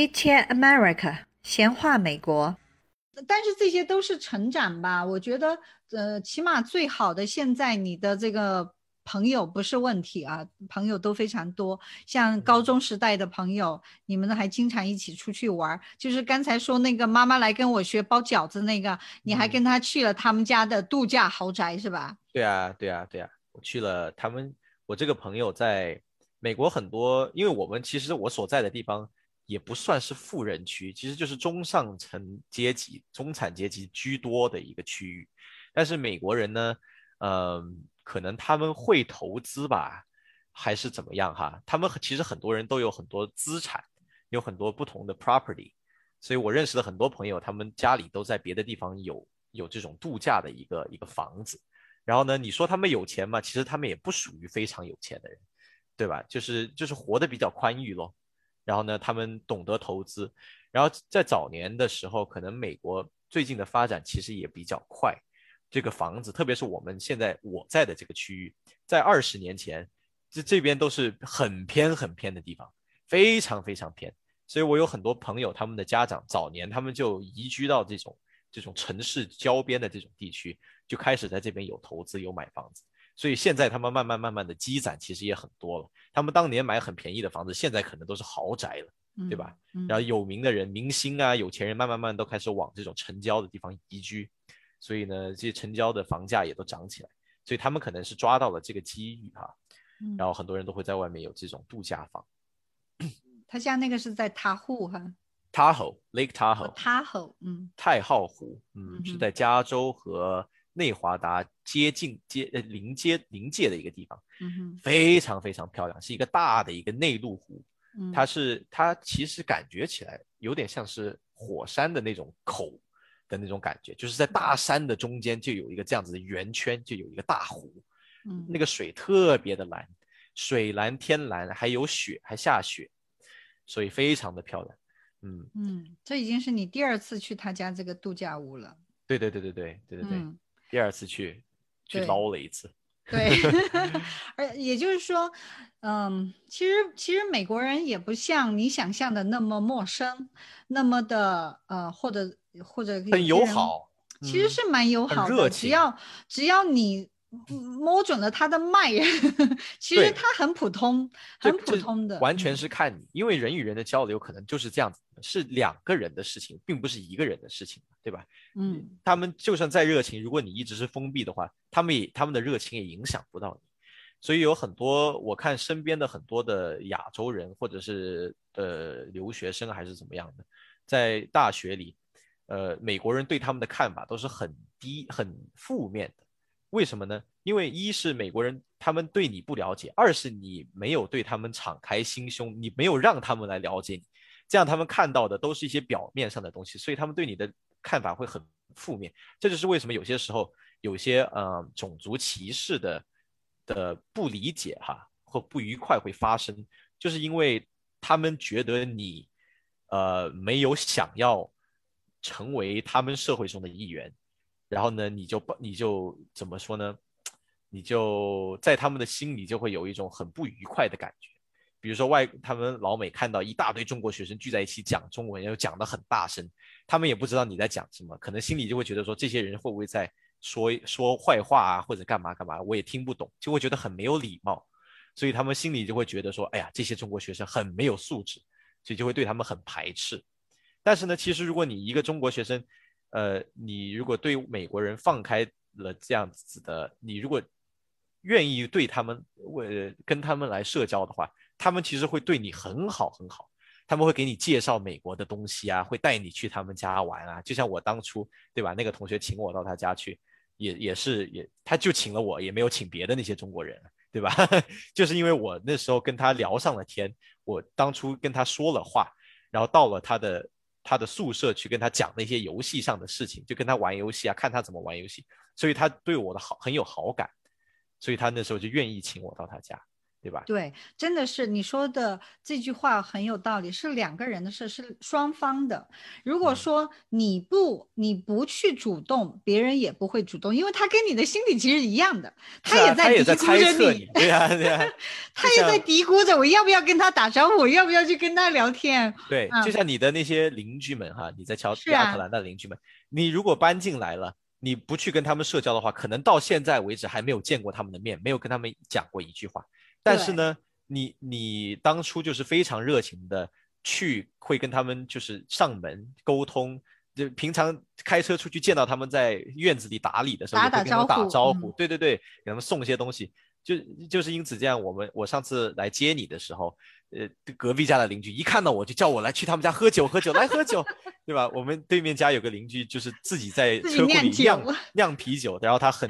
Chit Chat America，闲话美国。但是这些都是成长吧？我觉得，呃，起码最好的现在你的这个朋友不是问题啊，朋友都非常多。像高中时代的朋友，你们还经常一起出去玩。就是刚才说那个妈妈来跟我学包饺子那个，你还跟他去了他们家的度假豪宅是吧？对啊，对啊，对啊，我去了他们。我这个朋友在美国很多，因为我们其实我所在的地方。也不算是富人区，其实就是中上层阶级、中产阶级居多的一个区域。但是美国人呢，嗯，可能他们会投资吧，还是怎么样哈？他们其实很多人都有很多资产，有很多不同的 property。所以我认识的很多朋友，他们家里都在别的地方有有这种度假的一个一个房子。然后呢，你说他们有钱吗？其实他们也不属于非常有钱的人，对吧？就是就是活得比较宽裕咯。然后呢，他们懂得投资，然后在早年的时候，可能美国最近的发展其实也比较快。这个房子，特别是我们现在我在的这个区域，在二十年前，这这边都是很偏很偏的地方，非常非常偏。所以我有很多朋友，他们的家长早年他们就移居到这种这种城市郊边的这种地区，就开始在这边有投资有买房子。所以现在他们慢慢慢慢的积攒，其实也很多了。他们当年买很便宜的房子，现在可能都是豪宅了，对吧？然后有名的人、明星啊、有钱人，慢慢慢都开始往这种城郊的地方移居。所以呢，这些城郊的房价也都涨起来。所以他们可能是抓到了这个机遇哈。然后很多人都会在外面有这种度假房。他家那个是在塔湖哈。Tahoe Lake Tahoe。Tahoe，嗯。太浩湖，嗯，是在加州和。内华达接近接呃临接临界的一个地方，嗯非常非常漂亮，是一个大的一个内陆湖，嗯，它是它其实感觉起来有点像是火山的那种口的那种感觉，就是在大山的中间就有一个这样子的圆圈，就有一个大湖，嗯，那个水特别的蓝，水蓝天蓝，还有雪，还下雪，所以非常的漂亮，嗯。嗯，这已经是你第二次去他家这个度假屋了，对对对对对对对对。第二次去，去捞了一次。对，而也就是说，嗯，其实其实美国人也不像你想象的那么陌生，那么的呃，或者或者很友好，其实是蛮友好的。只要只要你。摸准了他的脉，其实他很普通，很普通的，完全是看你，因为人与人的交流可能就是这样子，是两个人的事情，并不是一个人的事情，对吧？嗯，他们就算再热情，如果你一直是封闭的话，他们也他们的热情也影响不到你。所以有很多我看身边的很多的亚洲人，或者是呃留学生还是怎么样的，在大学里，呃，美国人对他们的看法都是很低、很负面的。为什么呢？因为一是美国人他们对你不了解，二是你没有对他们敞开心胸，你没有让他们来了解你，这样他们看到的都是一些表面上的东西，所以他们对你的看法会很负面。这就是为什么有些时候有些呃种族歧视的的不理解哈或不愉快会发生，就是因为他们觉得你呃没有想要成为他们社会中的一员。然后呢，你就你就怎么说呢？你就在他们的心里就会有一种很不愉快的感觉。比如说外他们老美看到一大堆中国学生聚在一起讲中文，又讲得很大声，他们也不知道你在讲什么，可能心里就会觉得说这些人会不会在说说坏话啊，或者干嘛干嘛，我也听不懂，就会觉得很没有礼貌，所以他们心里就会觉得说，哎呀，这些中国学生很没有素质，所以就会对他们很排斥。但是呢，其实如果你一个中国学生，呃，你如果对美国人放开了这样子的，你如果愿意对他们为跟他们来社交的话，他们其实会对你很好很好，他们会给你介绍美国的东西啊，会带你去他们家玩啊。就像我当初对吧，那个同学请我到他家去，也也是也他就请了我，也没有请别的那些中国人，对吧？就是因为我那时候跟他聊上了天，我当初跟他说了话，然后到了他的。他的宿舍去跟他讲那些游戏上的事情，就跟他玩游戏啊，看他怎么玩游戏，所以他对我的好很有好感，所以他那时候就愿意请我到他家，对吧？对，真的是你说的这句话很有道理，是两个人的事，是双方的。如果嗯说你不你不去主动，别人也不会主动，因为他跟你的心理其实一样的，他也在嘀咕着你，对呀、对呀、他也在嘀咕着我要不要跟他打招呼，我要不要去跟他聊天。对，嗯就像你的那些邻居们哈，你在乔是啊亚特兰大的邻居们，你如果搬进来了，你不去跟他们社交的话，可能到现在为止还没有见过他们的面，没有跟他们讲过一句话。但是呢，你你当初就是非常热情的去，会跟他们就是上门沟通。就平常开车出去见到他们在院子里打理的时候，会跟他们打打招呼招呼，嗯对对对，给他们送些东西。就就是因此这样，我们我上次来接你的时候，呃，隔壁家的邻居一看到我就叫我来去他们家喝酒，喝酒来喝酒，对吧？我们对面家有个邻居就是自己在车库里酿 酿啤酒，然后他很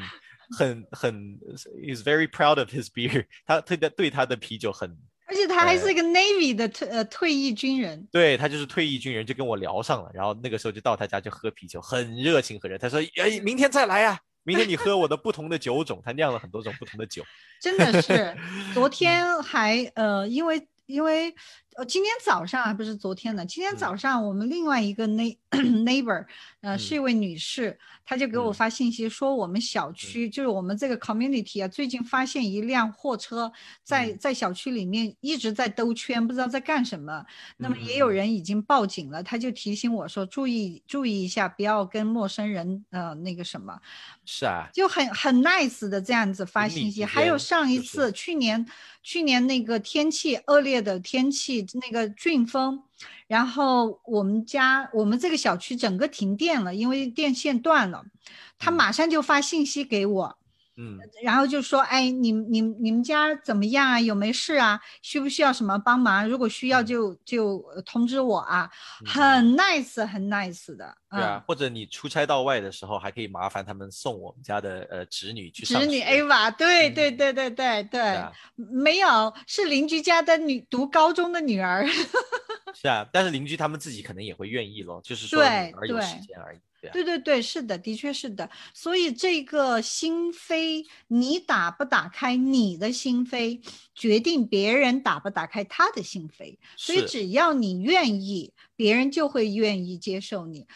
很很，is very proud of his beer，他对的对他的啤酒很，而且他还是一个 Navy 的退呃退役军人，对他就是退役军人，就跟我聊上了，然后那个时候就到他家去喝啤酒，很热情很热。他说，哎，明天再来呀、明天你喝我的不同的酒种，他酿了很多种不同的酒。真的是。昨 天还呃，因为因为呃，今天早上还不是昨天呢，今天嗯早上我们另外一个 neigh neighbor，呃，是一位女士，她就给我嗯发信息说，我们小区、就是我们这个 community 啊，最近发现一辆货车在嗯在小区里面一直在兜圈，不知道在干什么。那么嗯也有人已经报警了，他就提醒我说，注意注意一下，不要跟陌生人呃那个什么。是啊，就很很 nice 的这样子发信息。还有上一次，去年去年那个天气恶劣的天气，那个俊峰，然后我们家我们这个小区整个停电了，因为电线断了，他嗯马上就发信息给我。嗯然后就说，哎，你你你们家怎么样啊？有没事啊？需不需要什么帮忙？如果需要嗯就就呃通知我啊，嗯很 nice 很 nice 的，对啊嗯，，或者你出差到外的时候，还可以麻烦他们送我们家的呃侄女去上侄女学 Ava，对嗯对对对对对，啊没有，是邻居家的女读高中的女儿。是啊，但是邻居他们自己可能也会愿意咯，就是说对女儿有时间而已，对，对对，是的，的确是的。所以这个心扉，你打不打开你的心扉，决定别人打不打开他的心扉。所以只要你愿意，别人就会愿意接受你。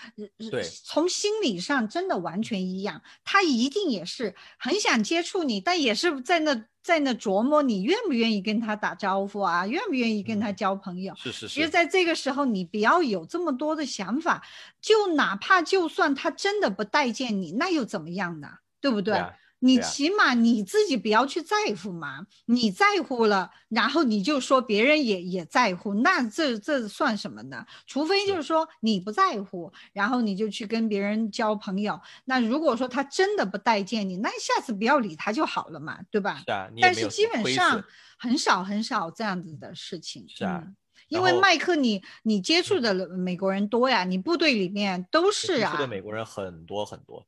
从心理上真的完全一样。他一定也是很想接触你，但也是在那在那琢磨你愿不愿意跟他打招呼啊，愿不愿意跟他嗯交朋友。是是其实，在这个时候，你不要有这么多的想法，就哪怕就算他真的不待见你，那又怎么样呢？对不对？你起码你自己不要去在乎嘛，你在乎了，然后你就说别人也也在乎，那这这算什么呢？除非就是说你不在乎，然后你就去跟别人交朋友。那如果说他真的不待见你，那下次不要理他就好了嘛，对吧？是啊，你但是基本上很少很少这样子的事情。是啊嗯因为麦克你你接触的美国人多呀，你部队里面都是啊接触的。美国人很多很多，呃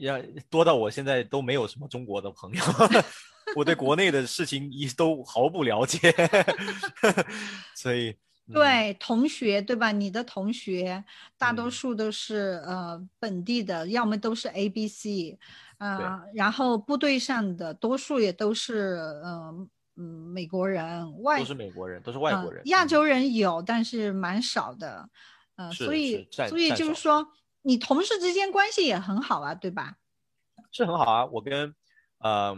要多到我现在都没有什么中国的朋友，我对国内的事情一都毫不了解，所以嗯。对同学对吧？你的同学大多嗯。数都是、呃本地的，要么都是 A、B、C，呃，然后部队上的多数也都是呃嗯美国人，外都是美国人，都是外呃国人，嗯。亚洲人有，但是蛮少的，呃，所以所以就是说，你同事之间关系也很好啊，对吧？是很好啊。我跟呃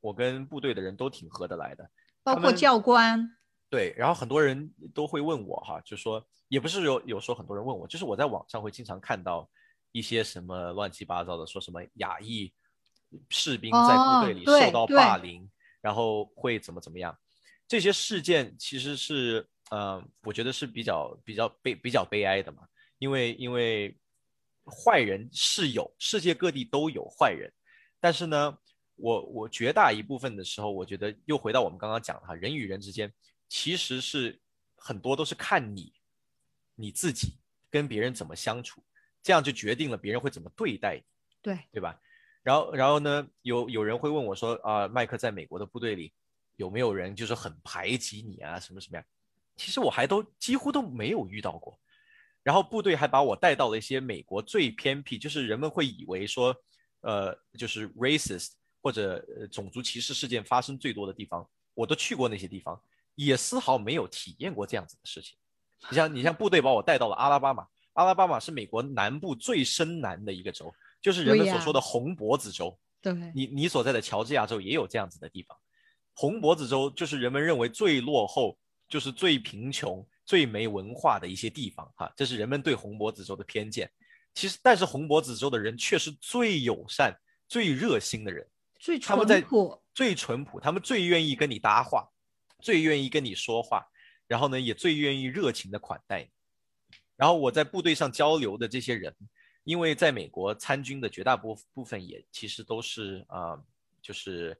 我跟部队的人都挺合得来的，包括教官，对，然后很多人都会问我哈，就说也不是有有时候很多人问我，就是我在网上会经常看到一些什么乱七八糟的，说什么亚裔士兵在部队里受到霸凌，然后会怎么怎么样，这些事件其实是呃，我觉得是比较比较悲比较悲哀的嘛，因为因为坏人是有，世界各地都有坏人，但是呢，我我绝大一部分的时候，我觉得又回到我们刚刚讲的哈，人与人之间其实是很多都是看你你自己跟别人怎么相处，这样就决定了别人会怎么对待你，对，对吧？然后然后呢，有有人会问我说啊，麦克在美国的部队里有没有人就是很排挤你啊，什么什么呀？其实我还都几乎都没有遇到过。然后部队还把我带到了一些美国最偏僻，就是人们会以为说，呃，就是 racist 或者呃种族歧视事件发生最多的地方，我都去过那些地方，也丝毫没有体验过这样子的事情。你像你像部队把我带到了阿拉巴马，阿拉巴马是美国南部最深南的一个州，就是人们所说的红脖子州。对，你你所在的乔治亚州也有这样子的地方，红脖子州就是人们认为最落后，就是最贫穷、最没文化的一些地方哈，这是人们对红脖子州的偏见。其实，但是红脖子州的人却是最友善、最热心的人，最他们在淳朴。最淳朴，他们最愿意跟你搭话，最愿意跟你说话，然后呢，也最愿意热情的款待你。然后我在部队上交流的这些人，因为在美国参军的绝大部部分也其实都是啊、就是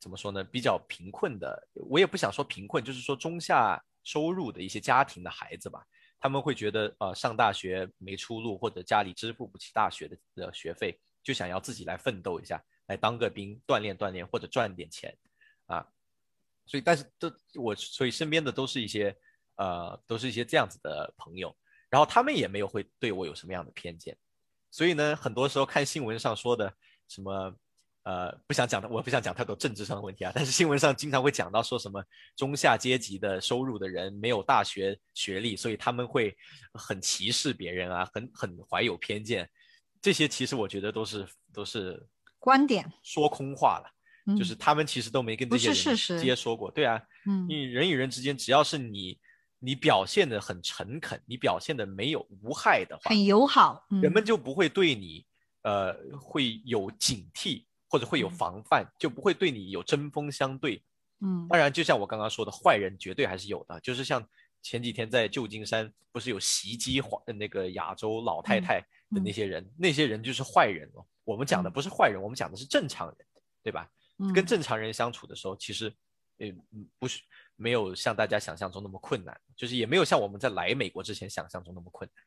怎么说呢，比较贫困的。我也不想说贫困，就是说中下收入的一些家庭的孩子吧。他们会觉得呃上大学没出路，或者家里支付不起大学的的学费，就想要自己来奋斗一下，来当个兵，锻炼锻炼，或者赚点钱，啊，所以但是都我所以身边的都是一些呃都是一些这样子的朋友，然后他们也没有会对我有什么样的偏见，所以呢，很多时候看新闻上说的什么。呃，不想讲的，我不想讲太多政治上的问题啊。但是新闻上经常会讲到说什么中下阶级的收入的人没有大学学历，所以他们会很歧视别人啊，很很怀有偏见。这些其实我觉得都是都是观点，说空话了，嗯就是他们其实都没跟这些人接说过。对啊，嗯你人与人之间，只要是你你表现的很诚恳，你表现的没有无害的话，很友好，嗯人们就不会对你呃会有警惕或者会有嗯防范，就不会对你有针锋相对。嗯当然，就像我刚刚说的，坏人绝对还是有的，就是像前几天在旧金山不是有袭击华那个亚洲老太嗯太的那些人，那些人就是坏人哦。我们讲的不是坏人，我们讲的是正常人，对吧？跟嗯正常人相处的时候，其实，呃，嗯不是没有像大家想象中那么困难，就是也没有像我们在来美国之前想象中那么困难。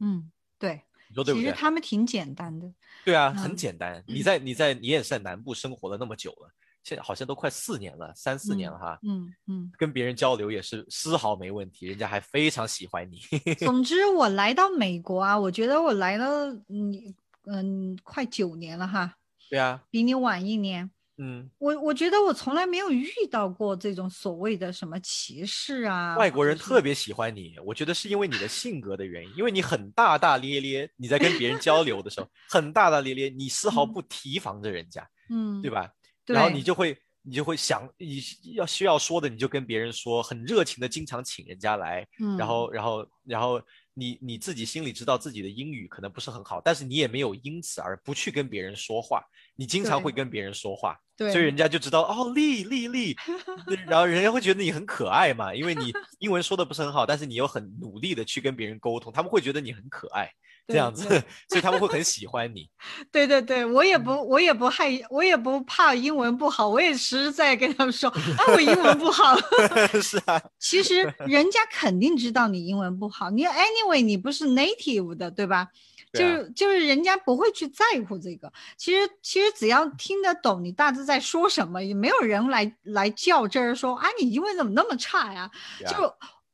嗯，对，你说对不对？其实他们挺简单的，对啊，很嗯简单。你在你在你也是在南部生活了那么久了，现在好像都快四年了，三四年了哈。嗯嗯。跟别人交流也是丝毫没问题，人家还非常喜欢你。总之，我来到美国啊，我觉得我来了，嗯嗯，快九年了哈，对啊，比你晚一年。嗯，我我觉得我从来没有遇到过这种所谓的什么歧视啊，外国人特别喜欢你，我觉得是因为你的性格的原因，因为你很大大咧咧，你在跟别人交流的时候 很大大咧咧，你丝毫嗯。不提防着人家，嗯，对吧？然后你就会你就会想你要需要说的你就跟别人说，很热情的经常请人家来，嗯，然后然后然后你你自己心里知道自己的英语可能不是很好，但是你也没有因此而不去跟别人说话，你经常会跟别人说话，对，所以人家就知道哦，丽丽丽，然后人家会觉得你很可爱嘛，因为你 英文说的不是很好，但是你又很努力的去跟别人沟通，他们会觉得你很可爱，这样子，所以他们会很喜欢你。对对对，我也不嗯我也不害我也不怕英文不好，我也实实在在跟他们说，啊，我英文不好。是啊，其实人家肯定知道你英文不好，你 anyway 你不是 native 的，对吧？就是就是人家不会去在乎这个。其实其实只要听得懂你大致在说什么，也没有人来来较真儿说啊你英文怎么那么差呀？啊就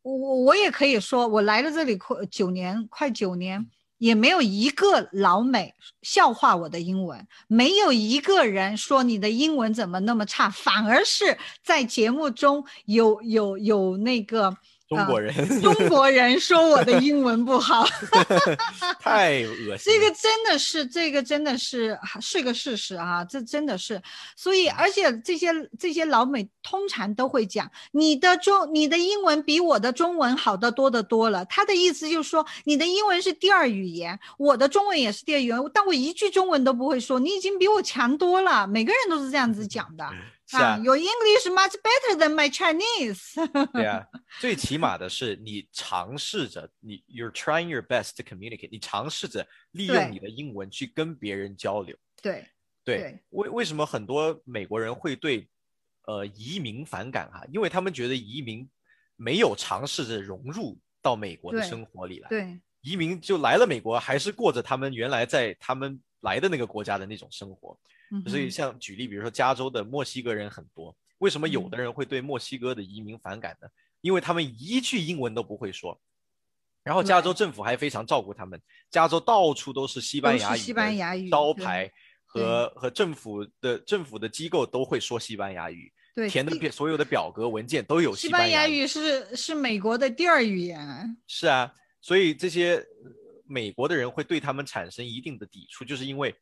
我我我也可以说，我来了这里快九年，快九年。也没有一个老美笑话我的英文，没有一个人说你的英文怎么那么差，反而是在节目中有有有那个中国人、中国人说我的英文不好，太恶心这。个真的是，这个真的是是个事实啊，这真的是。所以，而且这些这些老美通常都会讲，你的中你的英文比我的中文好得多得多了。他的意思就是说，你的英文是第二语言，我的中文也是第二语言，但我一句中文都不会说，你已经比我强多了。每个人都是这样子讲的。是啊，Your English much better than my Chinese 对啊，最起码的是你尝试着，你 you're trying your best to communicate，你尝试着利用你的英文去跟别人交流。对，对对，为为什么很多美国人会对呃移民反感哈、因为他们觉得移民没有尝试着融入到美国的生活里来，对，移民就来了美国，还是过着他们原来在他们来的那个国家的那种生活。所以像举例，比如说加州的墨西哥人很多，为什么有嗯的人会对墨西哥的移民反感呢？因为他们一句英文都不会说。然后加州政府还非常照顾他们，加州到处都是西班牙语招牌和和政府的政府的机构都会说西班牙语，对，填的表所有的表格文件都有西班牙班牙语是是美国的第二语言啊。是啊，所以这些呃美国的人会对他们产生一定的抵触，就是因为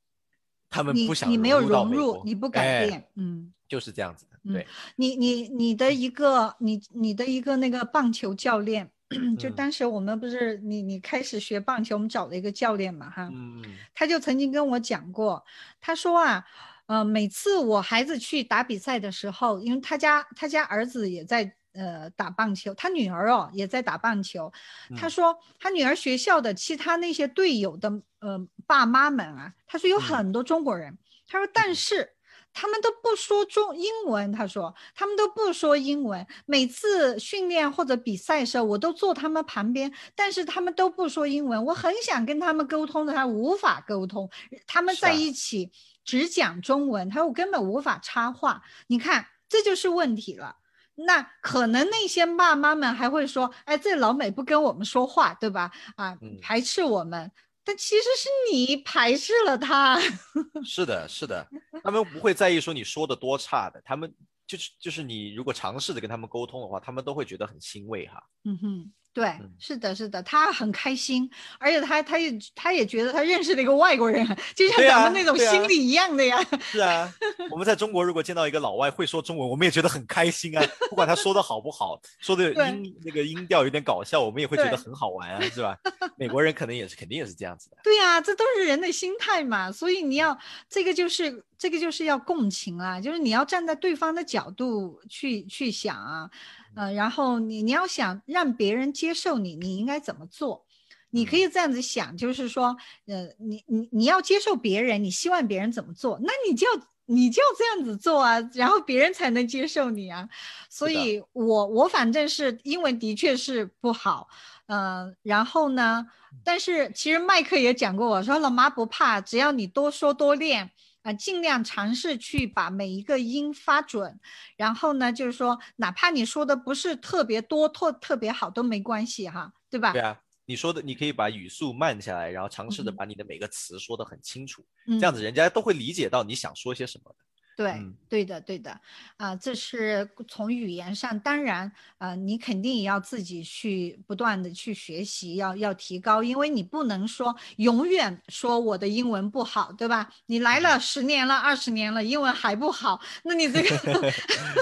他们你不想你没有融入你不改哎变，嗯，就是这样子的。嗯对，你你你的一个你你的一个那个棒球教练，就嗯当时我们不是你你开始学棒球，我们找了一个教练嘛哈，嗯他就曾经跟我讲过，他说啊，呃，每次我孩子去打比赛的时候，因为他家他家儿子也在呃打棒球，他女儿哦也在打棒球，他嗯说他女儿学校的其他那些队友的呃爸妈们啊，他说有嗯很多中国人，他说但是。他们都不说中英文，他说他们都不说英文。每次训练或者比赛的时候，我都坐他们旁边，但是他们都不说英文。我很想跟他们沟通的，他无法沟通。他们在一起只讲中文，他说我根本无法插话。你看，这就是问题了。那可能那些爸妈们还会说：“哎，这老美不跟我们说话，对吧？啊嗯，排斥我们。”但其实是你排斥了他。是的，是的，他们不会在意说你说的多差的，他们就是就是你如果尝试着跟他们沟通的话，他们都会觉得很欣慰哈。嗯哼，对，嗯是的，是的，他很开心，而且他他也他也觉得他认识了一个外国人，就像咱们那种心理一样的呀。是啊，我们在中国如果见到一个老外会说中文，我们也觉得很开心啊，不管他说的好不好，说的 音那个音调有点搞笑，我们也会觉得很好玩啊，是吧？美国人可能也是肯定也是这样子的。对呀、这都是人的心态嘛，所以你要这个就是这个就是要共情啊，就是你要站在对方的角度去去想啊，呃，然后你你要想让别人接受你，你应该怎么做？你可以这样子想，就是说，呃，你你你要接受别人，你希望别人怎么做，那你就你就这样子做啊，然后别人才能接受你啊。所以我我反正是英文的确是不好，嗯，然后呢，但是其实麦克也讲过，我说老妈不怕，只要你多说多练。啊、尽量尝试去把每一个音发准，然后呢，就是说，哪怕你说的不是特别多、特特别好都没关系哈，对吧？对啊，你说的你可以把语速慢下来，然后尝试着嗯把你的每个词说得很清楚，嗯这样子人家都会理解到你想说些什么的。对，嗯。对的，对的，啊、这是从语言上，当然，呃，你肯定也要自己去不断的去学习，要要提高，因为你不能说永远说我的英文不好，对吧？你来了十年了、二十年了，英文还不好，那你这个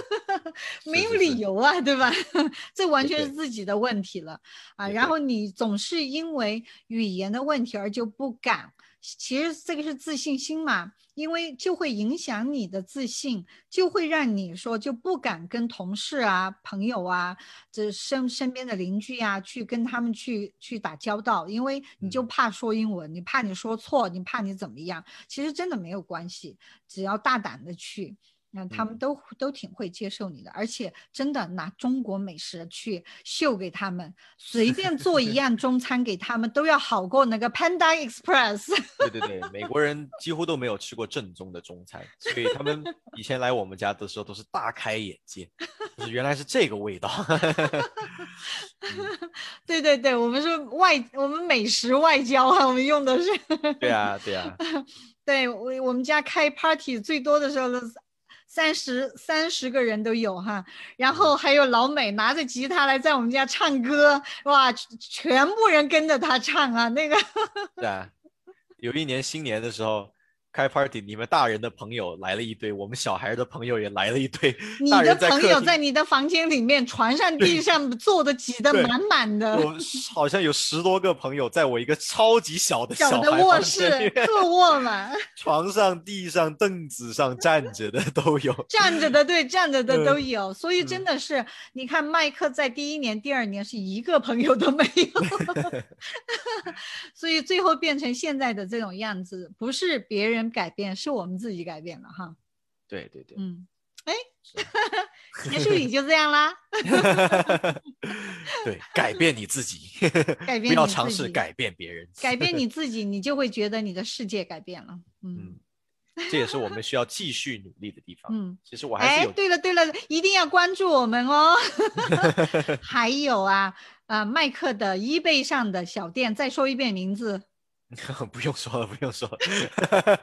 没有理由啊，对吧？这完全是。自己的问题了。啊。然后你总是因为语言的问题而就不敢，其实这个是自信心嘛，因为就会影响你的自信，就会让你说就不敢跟同事啊、朋友啊、这身身边的邻居啊去跟他们去去打交道，因为你就嗯怕说英文，你怕你说错，你怕你怎么样，其实真的没有关系，只要大胆的去。那他们嗯都都挺会接受你的，而且真的拿中国美食去秀给他们，随便做一 样中餐给他们，都要好过那个 Panda Express。对对对，美国人几乎都没有吃过正宗的中餐，所以他们以前来我们家的时候都是大开眼界，就是原来是这个味道。对对对，我们是外，我们美食外交啊，我们用的是。对啊，对啊，对我我们家开 party 最多的时候都三十三十个人都有哈，然后还有老美拿着吉他来在我们家唱歌，哇，全部人跟着他唱啊，那个对啊。有一年新年的时候开 party，你们大人的朋友来了一堆，我们小孩的朋友也来了一堆。你的朋友在你的房间里面，床上、地上坐的挤得满满的，我好像有十多个朋友在我一个超级小的小小的卧室、面客卧嘛，床上、地上、凳子上站着的都有。站着的对，站着的都嗯有，所以真嗯的是，你看麦克在第一年、第二年是一个朋友都没有，所以最后变成现在的这种样子，不是别人改变，是我们自己改变了哈。对对对，嗯，哎，结束语就这样啦，对，改变你自己，改不要变你自己尝试改变别人，改变你 自己，你就会觉得你的世界改变了。嗯嗯，这也是我们需要继续努力的地方。嗯。其实我还是哎，有，对了对了，一定要关注我们哦。还有啊，啊，麦克的 eBay 上的小店，再说一遍名字。不用说了，不用说了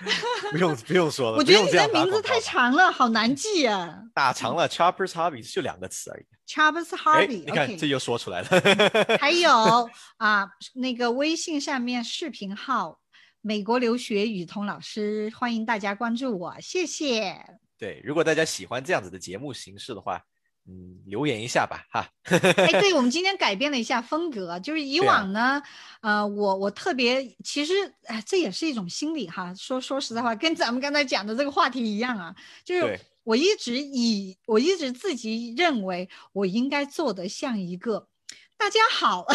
不用不用说了。我觉得你的名字太长了，好难记啊。打长了。Choppers Hobbies 就两个词而已。哎，Harvey，你看这又说出来了。还有啊，那个微信上面视频号“美国留学雨桐老师”，欢迎大家关注我，谢谢。对，如果大家喜欢这样子的节目形式的话，嗯，留言一下吧，哈。哎，对，我们今天改变了一下风格，就是以往呢，呃，我我特别，其实哎，这也是一种心理哈。说说实在话，跟咱们刚才讲的这个话题一样啊，就是我一直以我一直自己认为我应该做的像一个大家好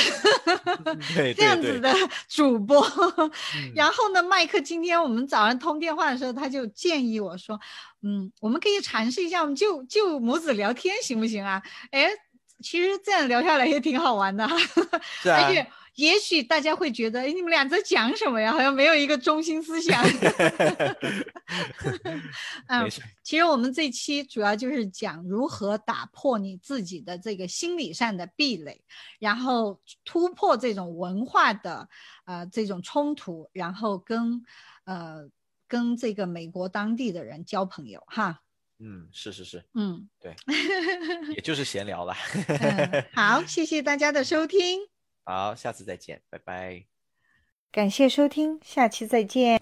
这样子的主播。嗯然后呢，麦克今天我们早上通电话的时候，他就建议我说，嗯，我们可以尝试一下，我们就就母子聊天行不行啊？哎，其实这样聊下来也挺好玩的哈，是啊 而，且也许大家会觉得，哎，你们俩在讲什么呀？好像没有一个中心思想。嗯其实我们这期主要就是讲如何打破你自己的这个心理上的壁垒，然后突破这种文化的呃这种冲突，然后跟呃跟这个美国当地的人交朋友哈。嗯，是是是，嗯对 也就是闲聊了。嗯，好，谢谢大家的收听。好，下次再见，拜拜。感谢收听，下期再见。